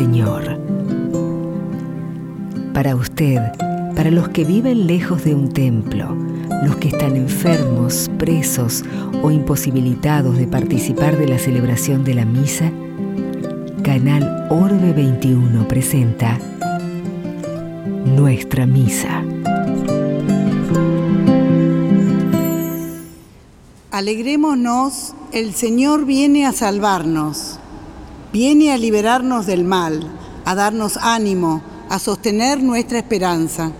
Señor. Para usted, para los que viven lejos de un templo, los que están enfermos, presos o imposibilitados de participar de la celebración de la misa, Canal Orbe 21 presenta Nuestra Misa. Alegrémonos, el Señor viene a salvarnos, viene a liberarnos del mal, a darnos ánimo, a sostener nuestra esperanza.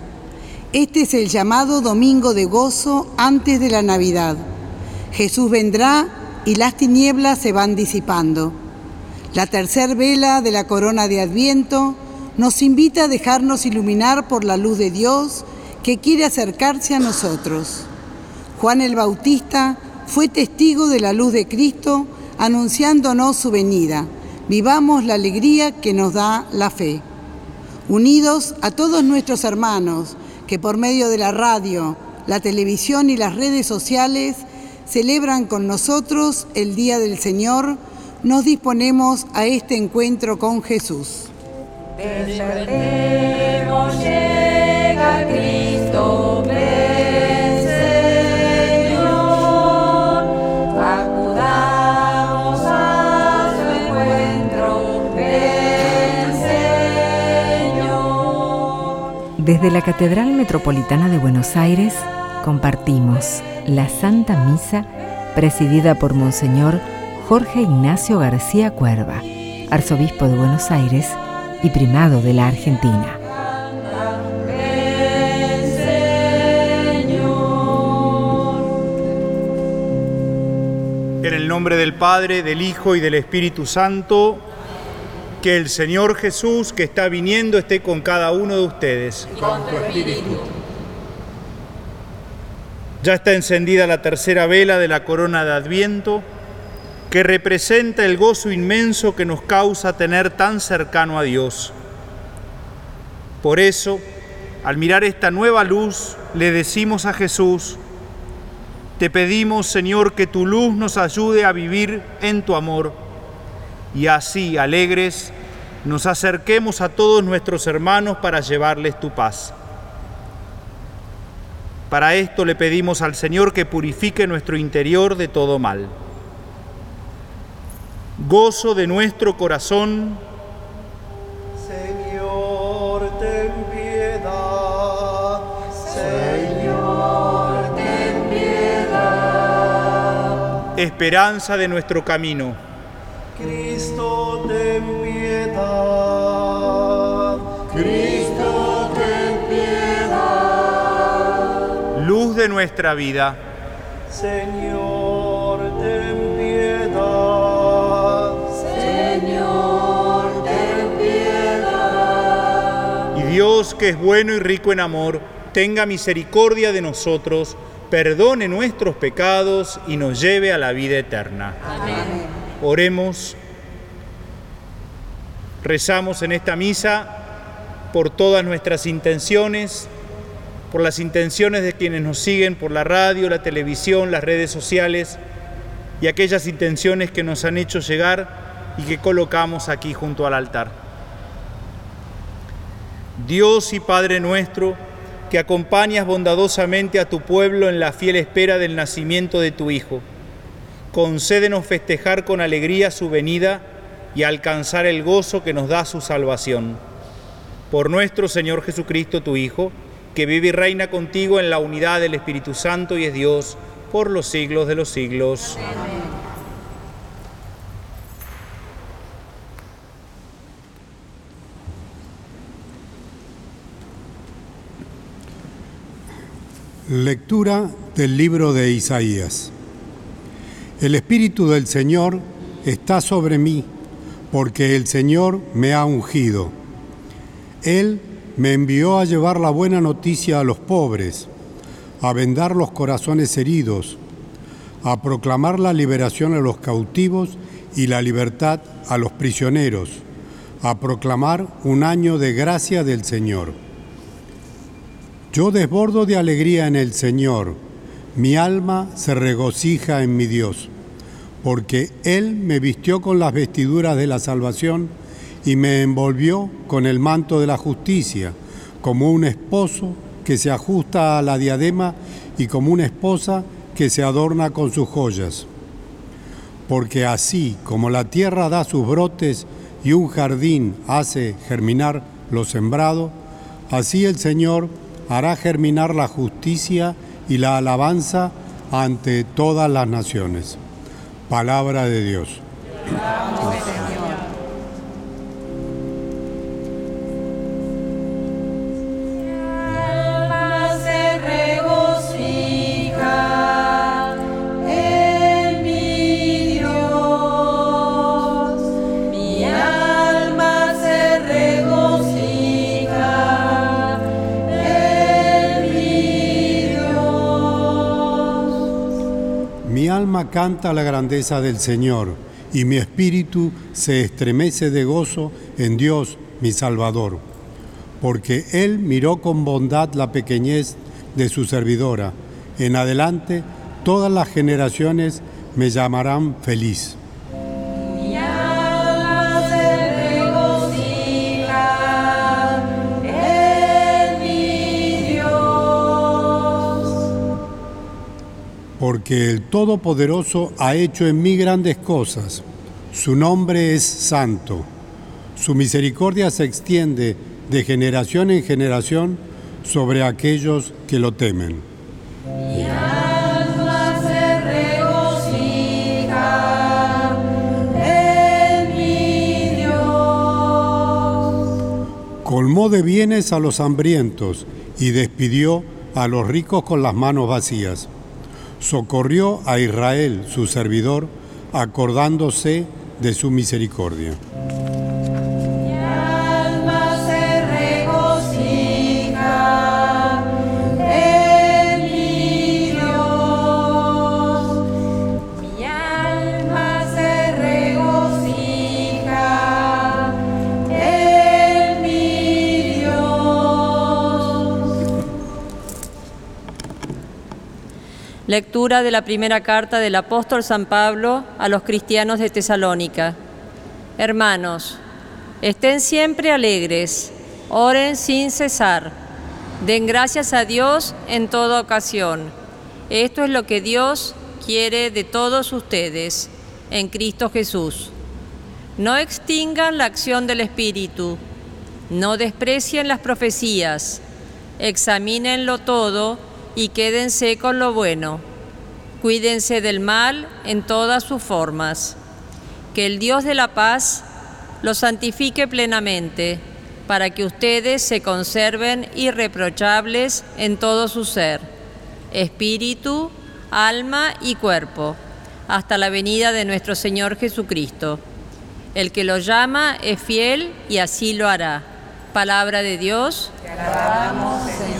Este es el llamado Domingo de Gozo antes de la Navidad. Jesús vendrá y las tinieblas se van disipando. La tercer vela de la corona de Adviento nos invita a dejarnos iluminar por la luz de Dios que quiere acercarse a nosotros. Juan el Bautista fue testigo de la luz de Cristo anunciándonos su venida. Vivamos la alegría que nos da la fe. Unidos a todos nuestros hermanos que por medio de la radio, la televisión y las redes sociales celebran con nosotros el Día del Señor, nos disponemos a este encuentro con Jesús. llega Cristo. Desde la Catedral Metropolitana de Buenos Aires compartimos la Santa Misa presidida por Monseñor Jorge Ignacio García Cuerva, arzobispo de Buenos Aires y primado de la Argentina. En el nombre del Padre, del Hijo y del Espíritu Santo, que el Señor Jesús que está viniendo esté con cada uno de ustedes. Ya está encendida la tercera vela de la corona de Adviento, que representa el gozo inmenso que nos causa tener tan cercano a Dios. Por eso, al mirar esta nueva luz, le decimos a Jesús, te pedimos, Señor, que tu luz nos ayude a vivir en tu amor y así, alegres, nos acerquemos a todos nuestros hermanos para llevarles tu paz. Para esto le pedimos al Señor que purifique nuestro interior de todo mal. Gozo de nuestro corazón. Señor, ten piedad. Señor, ten piedad. Esperanza de nuestro camino. Cristo, ten piedad. Cristo, ten piedad. Luz de nuestra vida. Señor, ten piedad. Señor, ten piedad. Y Dios, que es bueno y rico en amor, tenga misericordia de nosotros, perdone nuestros pecados y nos lleve a la vida eterna. Amén. Oremos. Rezamos en esta misa por todas nuestras intenciones, por las intenciones de quienes nos siguen por la radio, la televisión, las redes sociales y aquellas intenciones que nos han hecho llegar y que colocamos aquí junto al altar. Dios y Padre nuestro, que acompañas bondadosamente a tu pueblo en la fiel espera del nacimiento de tu Hijo, concédenos festejar con alegría su venida y alcanzar el gozo que nos da su salvación. Por nuestro Señor Jesucristo, tu Hijo, que vive y reina contigo en la unidad del Espíritu Santo y es Dios por los siglos de los siglos. Lectura del libro de Isaías. El Espíritu del Señor está sobre mí, porque el Señor me ha ungido. Él me envió a llevar la buena noticia a los pobres, a vendar los corazones heridos, a proclamar la liberación a los cautivos y la libertad a los prisioneros, a proclamar un año de gracia del Señor. Yo desbordo de alegría en el Señor mi alma se regocija en mi Dios, porque Él me vistió con las vestiduras de la salvación y me envolvió con el manto de la justicia, como un esposo que se ajusta a la diadema y como una esposa que se adorna con sus joyas. Porque así como la tierra da sus brotes y un jardín hace germinar lo sembrado, así el Señor hará germinar la justicia y la alabanza ante todas las naciones. Palabra de Dios. Canta la grandeza del Señor y mi espíritu se estremece de gozo en Dios mi Salvador, porque Él miró con bondad la pequeñez de su servidora. En adelante todas las generaciones me llamarán feliz. Porque el Todopoderoso ha hecho en mí grandes cosas. Su nombre es santo. Su misericordia se extiende de generación en generación sobre aquellos que lo temen. Mi alma se regocija en mi Dios. Colmó de bienes a los hambrientos y despidió a los ricos con las manos vacías. Socorrió a Israel, su servidor, acordándose de su misericordia. Lectura de la primera carta del apóstol San Pablo a los cristianos de Tesalónica. Hermanos, estén siempre alegres, oren sin cesar, den gracias a Dios en toda ocasión. Esto es lo que Dios quiere de todos ustedes en Cristo Jesús. No extingan la acción del Espíritu, no desprecien las profecías, examínenlo todo y quédense con lo bueno. Cuídense del mal en todas sus formas. Que el Dios de la paz los santifique plenamente, para que ustedes se conserven irreprochables en todo su ser, espíritu, alma y cuerpo, hasta la venida de nuestro Señor Jesucristo. El que lo llama es fiel y así lo hará. Palabra de Dios. Aleluya,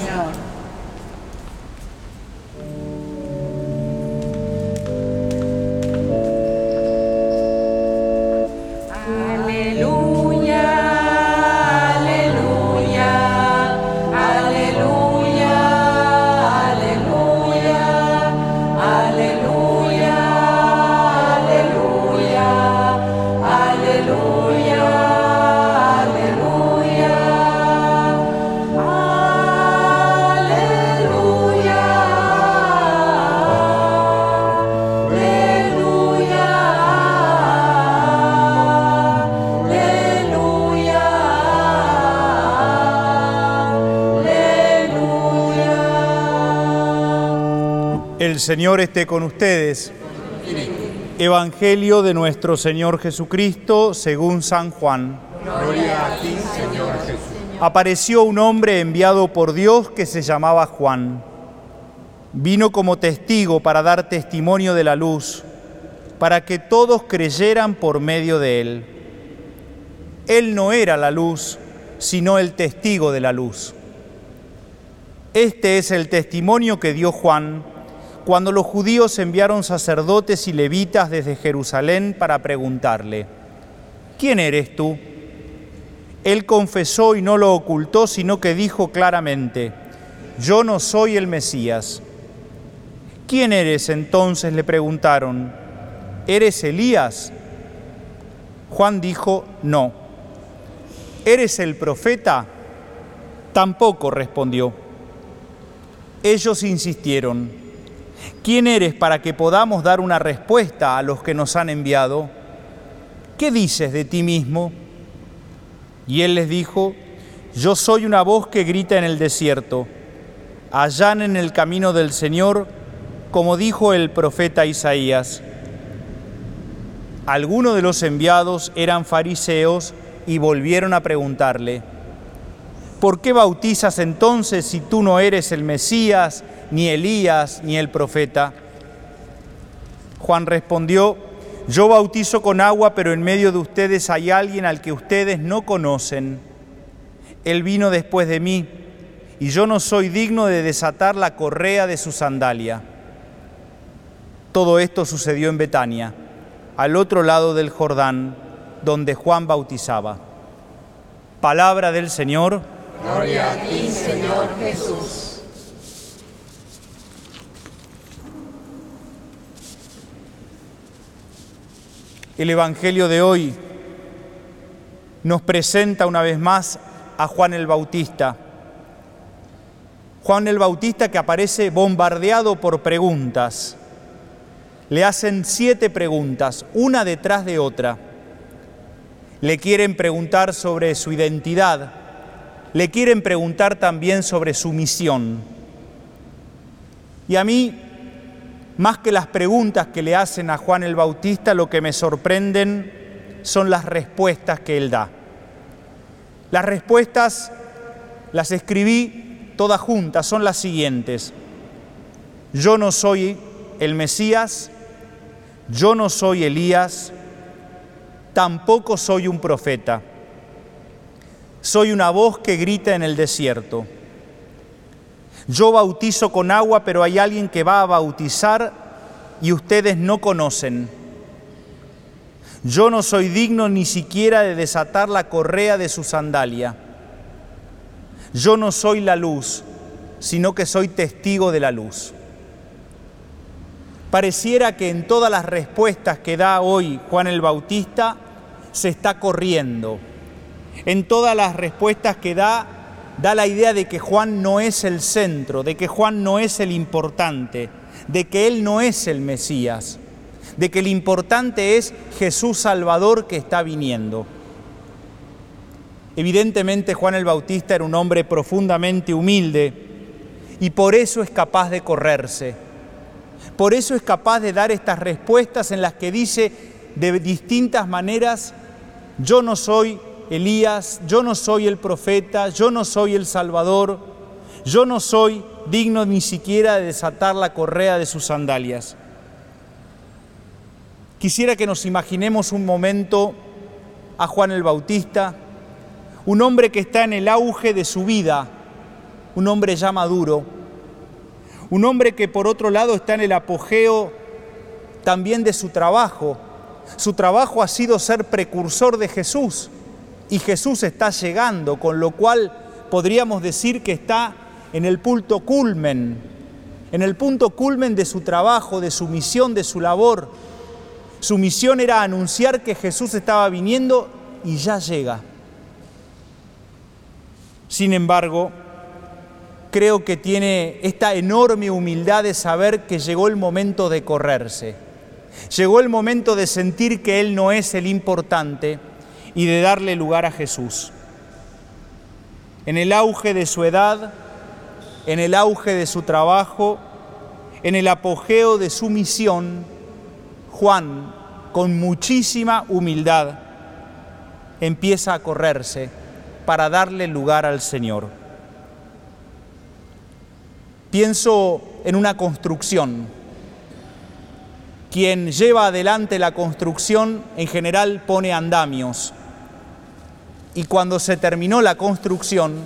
El Señor esté con ustedes. Evangelio de nuestro Señor Jesucristo según San Juan. Apareció un hombre enviado por Dios que se llamaba Juan. Vino como testigo para dar testimonio de la luz, para que todos creyeran por medio de él. Él no era la luz, sino el testigo de la luz. Este es el testimonio que dio Juan cuando los judíos enviaron sacerdotes y levitas desde Jerusalén para preguntarle, ¿quién eres tú? Él confesó y no lo ocultó, sino que dijo claramente, yo no soy el Mesías. ¿Quién eres entonces? le preguntaron. ¿Eres Elías? Juan dijo, no. ¿eres el profeta? Tampoco respondió. Ellos insistieron, ¿quién eres para que podamos dar una respuesta a los que nos han enviado? ¿Qué dices de ti mismo? Y él les dijo, yo soy una voz que grita en el desierto, allán en el camino del Señor, como dijo el profeta Isaías. Algunos de los enviados eran fariseos y volvieron a preguntarle, ¿por qué bautizas entonces si tú no eres el Mesías, ni Elías, ni el profeta? Juan respondió, yo bautizo con agua, pero en medio de ustedes hay alguien al que ustedes no conocen. Él vino después de mí, y yo no soy digno de desatar la correa de su sandalia. Todo esto sucedió en Betania, al otro lado del Jordán, donde Juan bautizaba. Palabra del Señor. Gloria a ti, Señor Jesús. El Evangelio de hoy nos presenta una vez más a Juan el Bautista. Juan el Bautista que aparece bombardeado por preguntas. Le hacen siete preguntas, una detrás de otra. Le quieren preguntar sobre su identidad, le quieren preguntar también sobre su misión. Y a mí, más que las preguntas que le hacen a Juan el Bautista, lo que me sorprenden son las respuestas que él da. Las respuestas las escribí todas juntas, son las siguientes. Yo no soy el Mesías, yo no soy Elías, tampoco soy un profeta. Soy una voz que grita en el desierto. Yo bautizo con agua, pero hay alguien que va a bautizar y ustedes no conocen. Yo no soy digno ni siquiera de desatar la correa de su sandalia. Yo no soy la luz, sino que soy testigo de la luz. Pareciera que en todas las respuestas que da hoy Juan el Bautista se está corriendo. En todas las respuestas que da, da la idea de que Juan no es el centro, de que Juan no es el importante, de que él no es el Mesías, de que el importante es Jesús Salvador que está viniendo. Evidentemente Juan el Bautista era un hombre profundamente humilde y por eso es capaz de correrse. Por eso es capaz de dar estas respuestas en las que dice de distintas maneras, yo no soy Elías, yo no soy el profeta, yo no soy el Salvador, yo no soy digno ni siquiera de desatar la correa de sus sandalias. Quisiera que nos imaginemos un momento a Juan el Bautista, un hombre que está en el auge de su vida, un hombre ya maduro, un hombre que por otro lado está en el apogeo también de su trabajo. Su trabajo ha sido ser precursor de Jesús y Jesús está llegando, con lo cual podríamos decir que está en el punto culmen, en el punto culmen de su trabajo, de su misión, de su labor. Su misión era anunciar que Jesús estaba viniendo y ya llega. Sin embargo, creo que tiene esta enorme humildad de saber que llegó el momento de correrse. Llegó el momento de sentir que Él no es el importante y de darle lugar a Jesús. En el auge de su edad, en el auge de su trabajo, en el apogeo de su misión, Juan, con muchísima humildad, empieza a correrse para darle lugar al Señor. Pienso en una construcción. Quien lleva adelante la construcción en general pone andamios. Y cuando se terminó la construcción,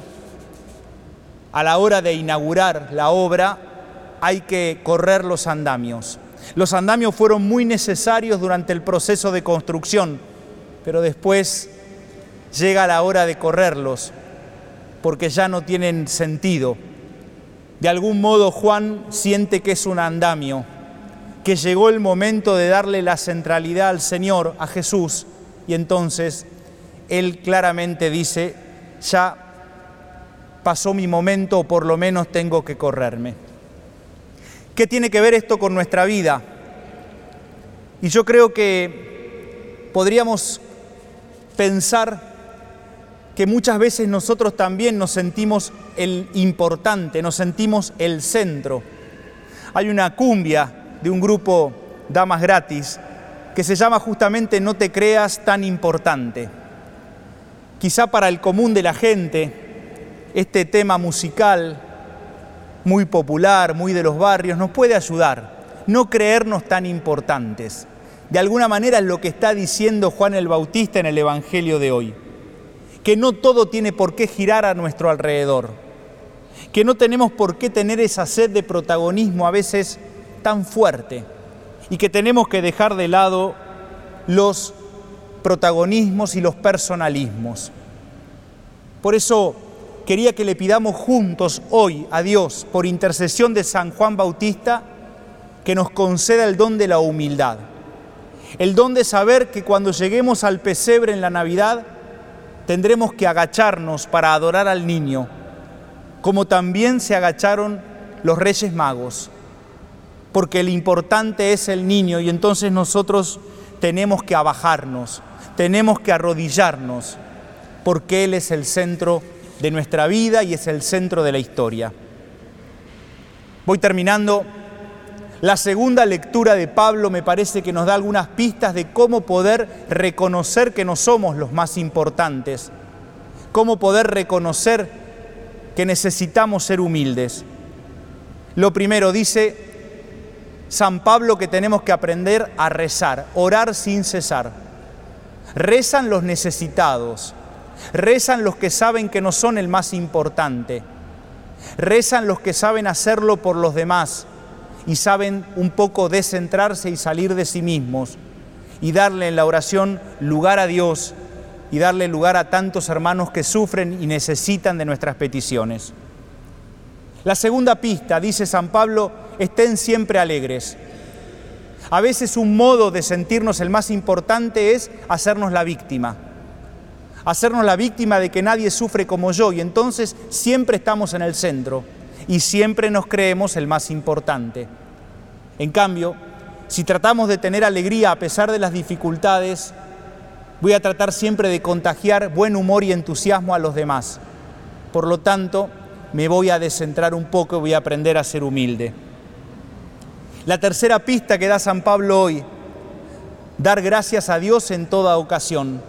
a la hora de inaugurar la obra, hay que correr los andamios. Los andamios fueron muy necesarios durante el proceso de construcción, pero después llega la hora de correrlos, porque ya no tienen sentido. De algún modo Juan siente que es un andamio, que llegó el momento de darle la centralidad al Señor, a Jesús, y entonces él claramente dice, ya pasó mi momento o por lo menos tengo que correrme. ¿Qué tiene que ver esto con nuestra vida? Y yo creo que podríamos pensar que muchas veces nosotros también nos sentimos el importante, nos sentimos el centro. Hay una cumbia de un grupo Damas Gratis que se llama justamente No te creas tan importante. Quizá para el común de la gente este tema musical muy popular, muy de los barrios, nos puede ayudar. No creernos tan importantes. De alguna manera es lo que está diciendo Juan el Bautista en el Evangelio de hoy. Que no todo tiene por qué girar a nuestro alrededor. Que no tenemos por qué tener esa sed de protagonismo a veces tan fuerte. Y que tenemos que dejar de lado los protagonismos y los personalismos. Por eso quería que le pidamos juntos hoy a Dios, por intercesión de San Juan Bautista, que nos conceda el don de la humildad. El don de saber que cuando lleguemos al pesebre en la Navidad, tendremos que agacharnos para adorar al niño, como también se agacharon los reyes magos, porque el importante es el niño y entonces nosotros tenemos que abajarnos, tenemos que arrodillarnos, porque Él es el centro de nuestra vida y es el centro de la historia. Voy terminando. La segunda lectura de Pablo me parece que nos da algunas pistas de cómo poder reconocer que no somos los más importantes, cómo poder reconocer que necesitamos ser humildes. Lo primero dice San Pablo que tenemos que aprender a rezar, orar sin cesar. Rezan los necesitados, Rezan los que saben que no son el más importante. Rezan los que saben hacerlo por los demás y saben un poco descentrarse y salir de sí mismos y darle en la oración lugar a Dios y darle lugar a tantos hermanos que sufren y necesitan de nuestras peticiones. La segunda pista, dice San Pablo, estén siempre alegres. A veces un modo de sentirnos el más importante es hacernos la víctima hacernos la víctima de que nadie sufre como yo y entonces siempre estamos en el centro y siempre nos creemos el más importante. En cambio, si tratamos de tener alegría a pesar de las dificultades, voy a tratar siempre de contagiar buen humor y entusiasmo a los demás. Por lo tanto, me voy a descentrar un poco y voy a aprender a ser humilde. La tercera pista que da San Pablo hoy, dar gracias a Dios en toda ocasión.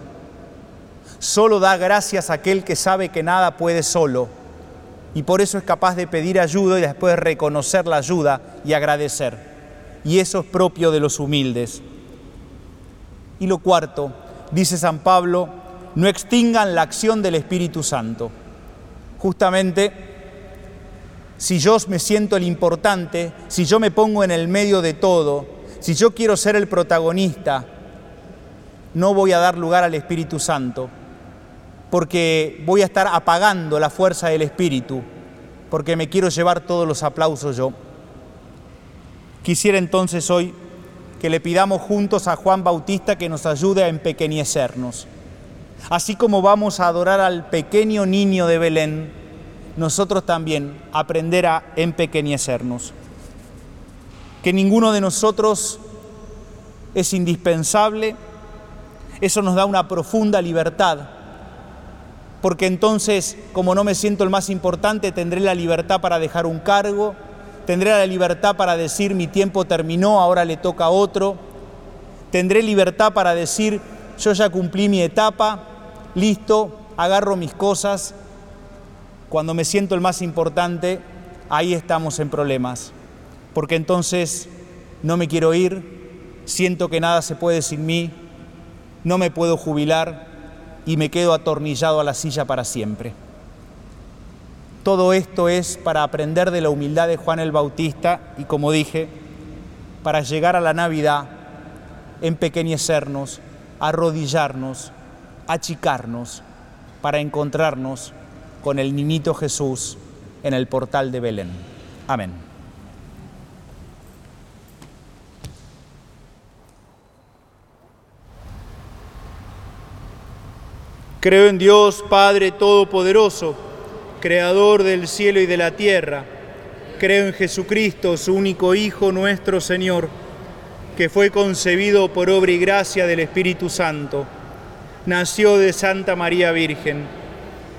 Solo da gracias a aquel que sabe que nada puede solo y por eso es capaz de pedir ayuda y después reconocer la ayuda y agradecer. Y eso es propio de los humildes. Y lo cuarto, dice San Pablo, no extingan la acción del Espíritu Santo. Justamente, si yo me siento el importante, si yo me pongo en el medio de todo, si yo quiero ser el protagonista, no voy a dar lugar al Espíritu Santo porque voy a estar apagando la fuerza del Espíritu, porque me quiero llevar todos los aplausos yo. Quisiera entonces hoy que le pidamos juntos a Juan Bautista que nos ayude a empequeñecernos. Así como vamos a adorar al pequeño niño de Belén, nosotros también aprender a empequeñecernos. Que ninguno de nosotros es indispensable, eso nos da una profunda libertad porque entonces, como no me siento el más importante, tendré la libertad para dejar un cargo, tendré la libertad para decir mi tiempo terminó, ahora le toca a otro, tendré libertad para decir yo ya cumplí mi etapa, listo, agarro mis cosas. Cuando me siento el más importante, ahí estamos en problemas, porque entonces no me quiero ir, siento que nada se puede sin mí, no me puedo jubilar, y me quedo atornillado a la silla para siempre. Todo esto es para aprender de la humildad de Juan el Bautista y, como dije, para llegar a la Navidad, empequeñecernos, arrodillarnos, achicarnos, para encontrarnos con el niñito Jesús en el portal de Belén. Amén. Creo en Dios Padre Todopoderoso, Creador del cielo y de la tierra. Creo en Jesucristo, su único Hijo, nuestro Señor, que fue concebido por obra y gracia del Espíritu Santo. Nació de Santa María Virgen,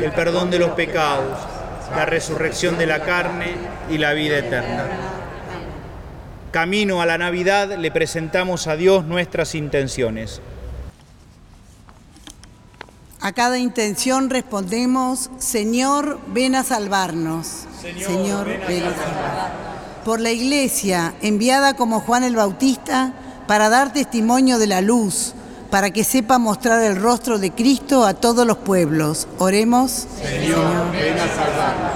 el perdón de los pecados, la resurrección de la carne y la vida eterna. Camino a la Navidad le presentamos a Dios nuestras intenciones. A cada intención respondemos, Señor, ven a salvarnos. Señor, ven a salvarnos. Por la iglesia, enviada como Juan el Bautista, para dar testimonio de la luz, para que sepa mostrar el rostro de Cristo a todos los pueblos. Oremos. Señor, ven a salvarnos.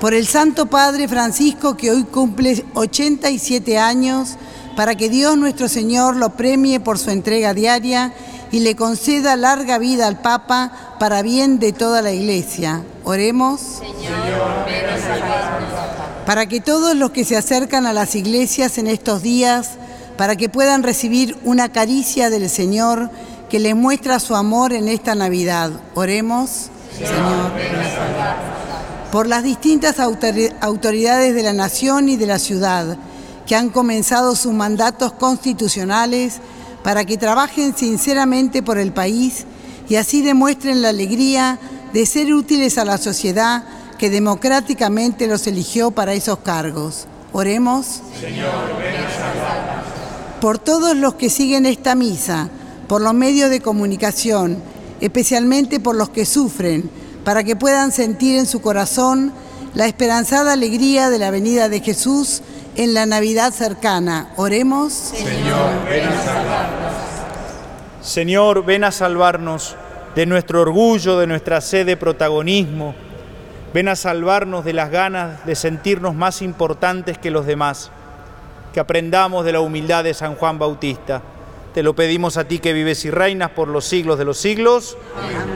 Por el Santo Padre Francisco, que hoy cumple 87 años, para que Dios nuestro Señor lo premie por su entrega diaria y le conceda larga vida al Papa para bien de toda la Iglesia. Oremos. Señor, ven a salvarnos. Para que todos los que se acercan a las iglesias en estos días, para que puedan recibir una caricia del Señor que les muestra su amor en esta Navidad. Oremos. Señor, ven a. Por las distintas autori- autoridades de la nación y de la ciudad que han comenzado sus mandatos constitucionales para que trabajen sinceramente por el país y así demuestren la alegría de ser útiles a la sociedad que democráticamente los eligió para esos cargos. Oremos. Por todos los que siguen esta misa, por los medios de comunicación, especialmente por los que sufren, para que puedan sentir en su corazón la esperanzada alegría de la venida de Jesús en la Navidad cercana. Oremos. Señor, ven a salvarnos. Señor, ven a salvarnos de nuestro orgullo, de nuestra sed de protagonismo. Ven a salvarnos de las ganas de sentirnos más importantes que los demás. Que aprendamos de la humildad de San Juan Bautista. Te lo pedimos a ti que vives y reinas por los siglos de los siglos. Señor,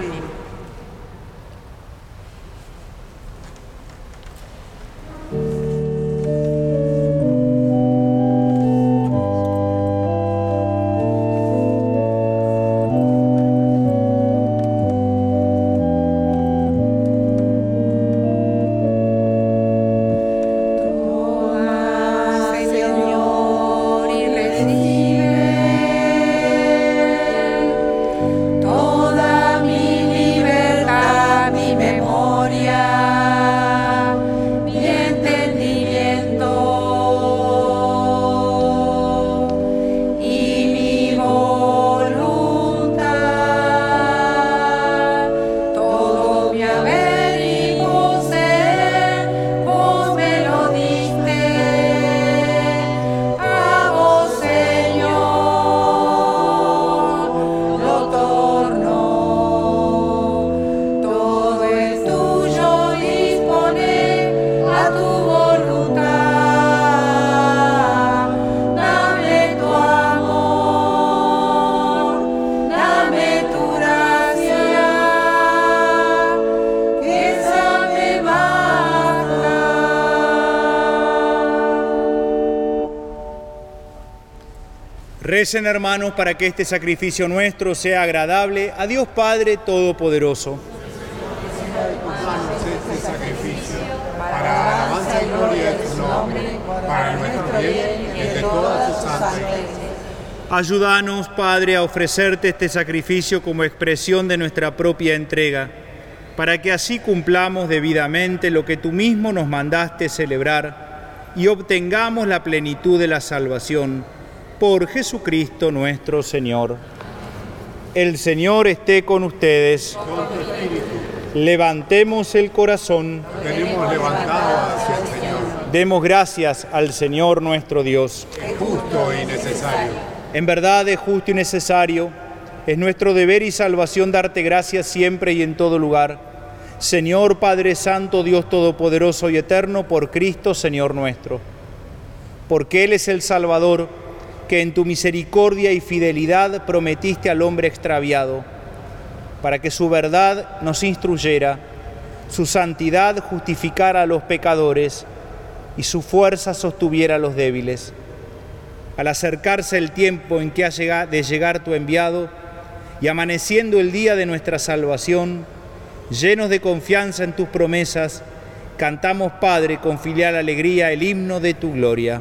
Recen hermanos para que este sacrificio nuestro sea agradable a Dios Padre Todopoderoso. este sacrificio para alabanza y gloria de tu nombre, para nuestro bien y el de toda tu santa iglesia. Ayúdanos, Padre, a ofrecerte este sacrificio como expresión de nuestra propia entrega, para que así cumplamos debidamente lo que tú mismo nos mandaste celebrar y obtengamos la plenitud de la salvación por Jesucristo nuestro Señor. El Señor esté con ustedes. Levantemos el corazón. Tenemos levantado hacia el Señor, Demos gracias al Señor nuestro Dios. justo y necesario. En verdad es justo y necesario, es nuestro deber y salvación darte gracias siempre y en todo lugar, Señor Padre Santo, Dios Todopoderoso y Eterno, por Cristo, Señor nuestro. Porque Él es el Salvador, que en tu misericordia y fidelidad prometiste al hombre extraviado, para que su verdad nos instruyera, su santidad justificara a los pecadores y su fuerza sostuviera a los débiles. Al acercarse el tiempo en que ha de llegar tu enviado y amaneciendo el día de nuestra salvación, llenos de confianza en tus promesas, cantamos, Padre, con filial alegría el himno de tu gloria.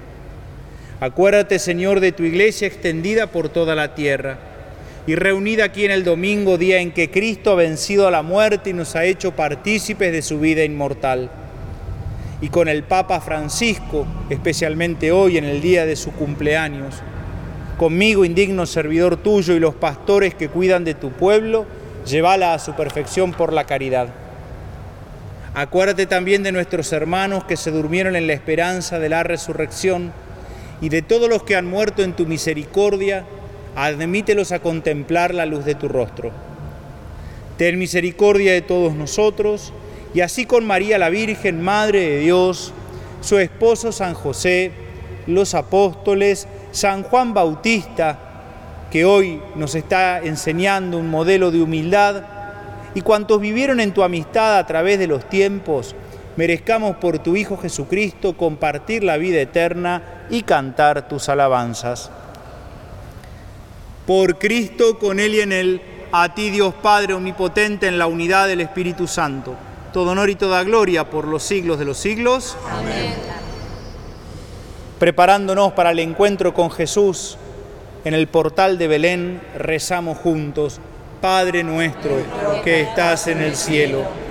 Acuérdate, Señor, de tu iglesia extendida por toda la tierra y reunida aquí en el domingo, día en que Cristo ha vencido a la muerte y nos ha hecho partícipes de su vida inmortal. Y con el Papa Francisco, especialmente hoy en el día de su cumpleaños, conmigo, indigno servidor tuyo, y los pastores que cuidan de tu pueblo, llévala a su perfección por la caridad. Acuérdate también de nuestros hermanos que se durmieron en la esperanza de la resurrección y de todos los que han muerto en tu misericordia, admítelos a contemplar la luz de tu rostro. Ten misericordia de todos nosotros, y así con María la Virgen, Madre de Dios, su esposo San José, los apóstoles, San Juan Bautista, que hoy nos está enseñando un modelo de humildad, y cuantos vivieron en tu amistad a través de los tiempos, merezcamos por tu Hijo Jesucristo compartir la vida eterna y cantar tus alabanzas. Por Cristo, con Él y en Él, a ti Dios Padre Omnipotente en la unidad del Espíritu Santo, todo honor y toda gloria por los siglos de los siglos. Amén. Preparándonos para el encuentro con Jesús en el portal de Belén, rezamos juntos, Padre nuestro que estás en el cielo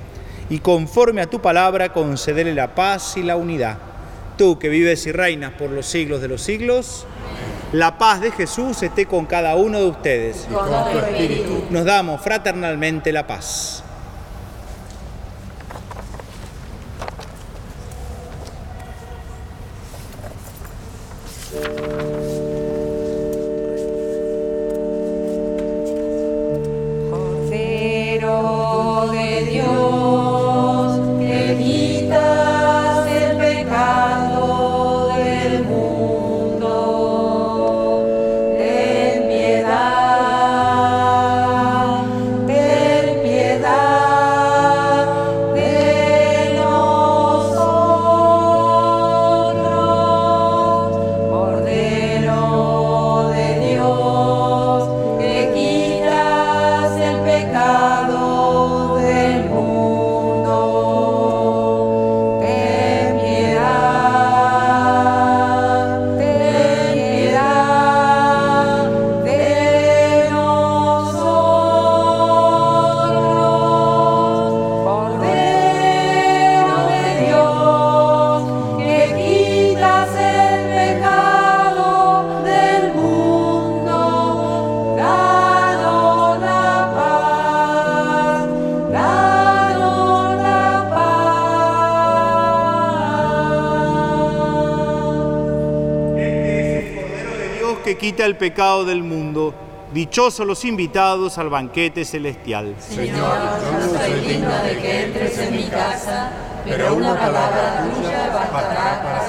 Y conforme a tu palabra, concederle la paz y la unidad. Tú que vives y reinas por los siglos de los siglos, la paz de Jesús esté con cada uno de ustedes. Nos damos fraternalmente la paz. Pecado del mundo. Dichosos los invitados al banquete celestial. Señor, no soy digna de que entres en mi casa, pero una palabra tuya bastará para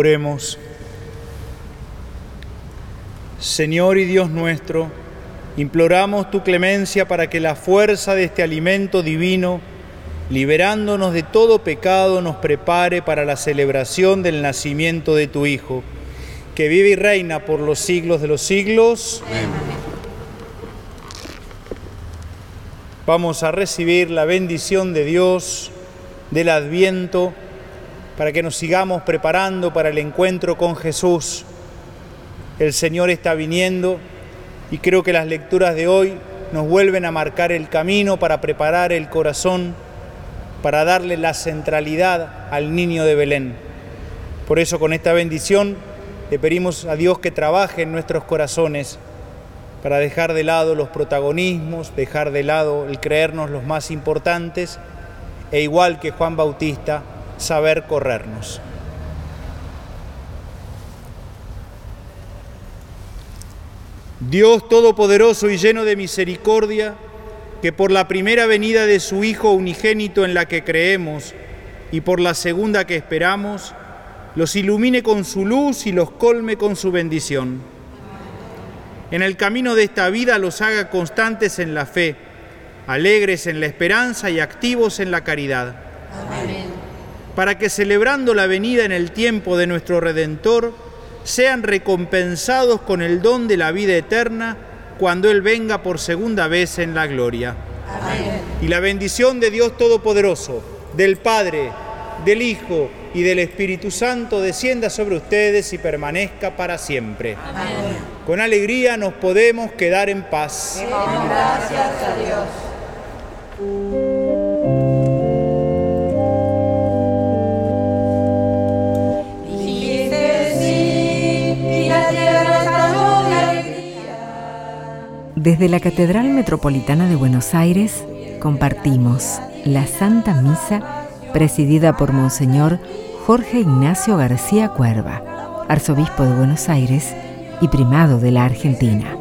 Oremos. Señor y Dios nuestro, imploramos tu clemencia para que la fuerza de este alimento divino, liberándonos de todo pecado, nos prepare para la celebración del nacimiento de tu Hijo, que vive y reina por los siglos de los siglos. Vamos a recibir la bendición de Dios del Adviento para que nos sigamos preparando para el encuentro con Jesús. El Señor está viniendo y creo que las lecturas de hoy nos vuelven a marcar el camino para preparar el corazón, para darle la centralidad al niño de Belén. Por eso con esta bendición le pedimos a Dios que trabaje en nuestros corazones para dejar de lado los protagonismos, dejar de lado el creernos los más importantes e igual que Juan Bautista, saber corrernos. Dios Todopoderoso y lleno de misericordia, que por la primera venida de su Hijo unigénito en la que creemos y por la segunda que esperamos, los ilumine con su luz y los colme con su bendición. En el camino de esta vida los haga constantes en la fe, alegres en la esperanza y activos en la caridad. Para que celebrando la venida en el tiempo de nuestro Redentor, sean recompensados con el don de la vida eterna cuando Él venga por segunda vez en la gloria. Y la bendición de Dios Todopoderoso, del Padre, del Hijo y del Espíritu Santo descienda sobre ustedes y permanezca para siempre. Con alegría nos podemos quedar en paz. Gracias a Dios. Desde la Catedral Metropolitana de Buenos Aires compartimos la Santa Misa presidida por Monseñor Jorge Ignacio García Cuerva, arzobispo de Buenos Aires y primado de la Argentina.